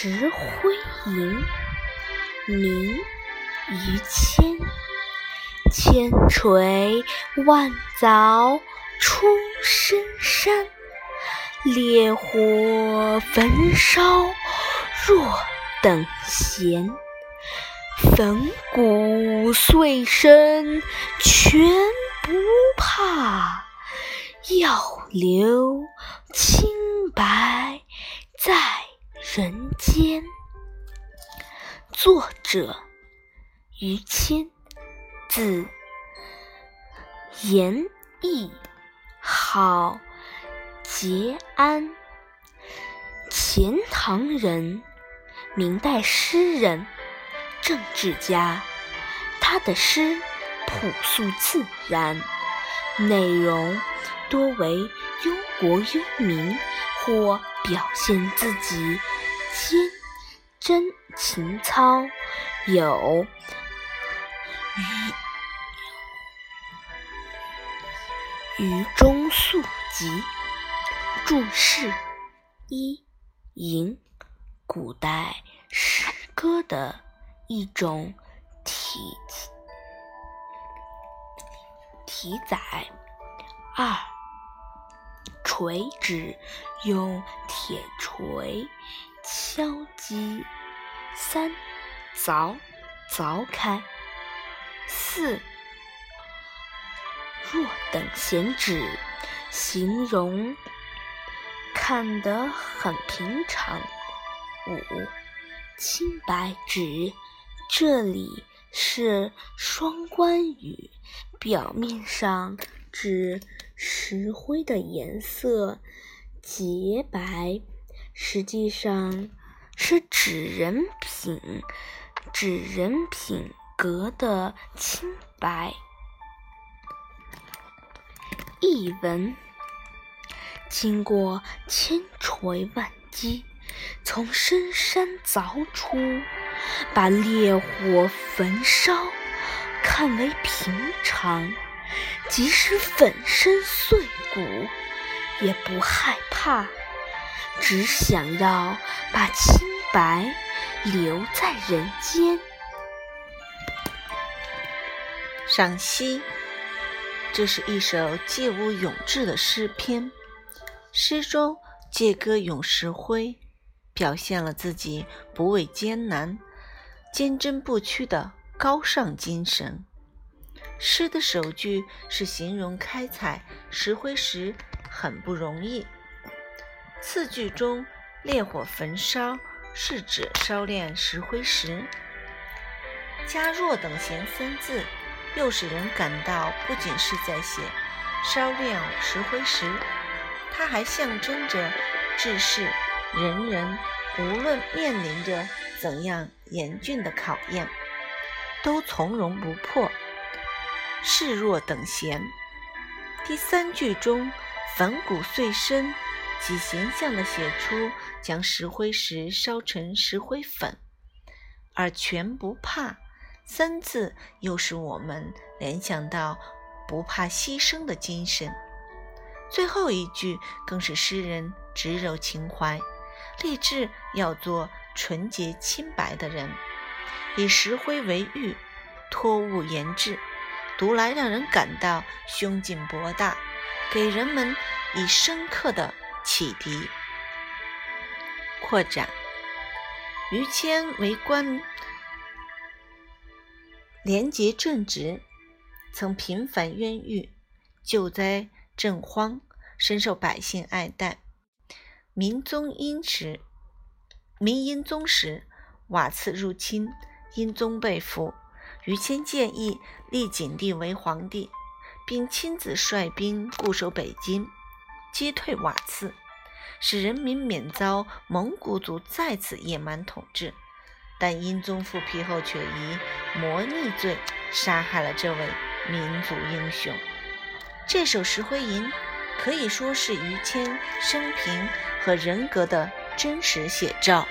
石灰吟，明·于谦。千锤万凿出深山，烈火焚烧若等闲。粉骨碎身全不怕，要留清白在人间。作者：于谦，字延义，号节安，钱塘人，明代诗人。政治家，他的诗朴素自然，内容多为忧国忧民或表现自己坚贞情操，有《余余中宿集》注释一吟，古代诗歌的。一种体体载。二锤指用铁锤敲击。三凿凿开。四若等闲指形容看得很平常。五清白指。这里是双关语，表面上指石灰的颜色洁白，实际上是指人品、指人品格的清白。译文：经过千锤万击，从深山凿出。把烈火焚烧看为平常，即使粉身碎骨也不害怕，只想要把清白留在人间。赏析：这是一首借物咏志的诗篇，诗中借歌咏石灰，表现了自己不畏艰难。坚贞不屈的高尚精神。诗的首句是形容开采石灰石很不容易。次句中“烈火焚烧”是指烧炼石灰石。加“若等闲”三字，又使人感到不仅是在写烧炼石灰石，它还象征着志士人人无论面临着。怎样严峻的考验，都从容不迫，视若等闲。第三句中“粉骨碎身”极形象地写出将石灰石烧成石灰粉，而“全不怕”三字又使我们联想到不怕牺牲的精神。最后一句更是诗人直柔情怀，立志要做。纯洁清白的人，以石灰为玉，托物言志，读来让人感到胸襟博大，给人们以深刻的启迪。扩展：于谦为官，廉洁正直，曾频繁冤狱，救灾赈荒，深受百姓爱戴，明宗殷时。明英宗时，瓦剌入侵，英宗被俘。于谦建议立景帝为皇帝，并亲自率兵固守北京，击退瓦剌，使人民免遭蒙古族再次野蛮统治。但英宗复辟后，却以谋逆罪杀害了这位民族英雄。这首《石灰吟》可以说是于谦生平和人格的。真实写照。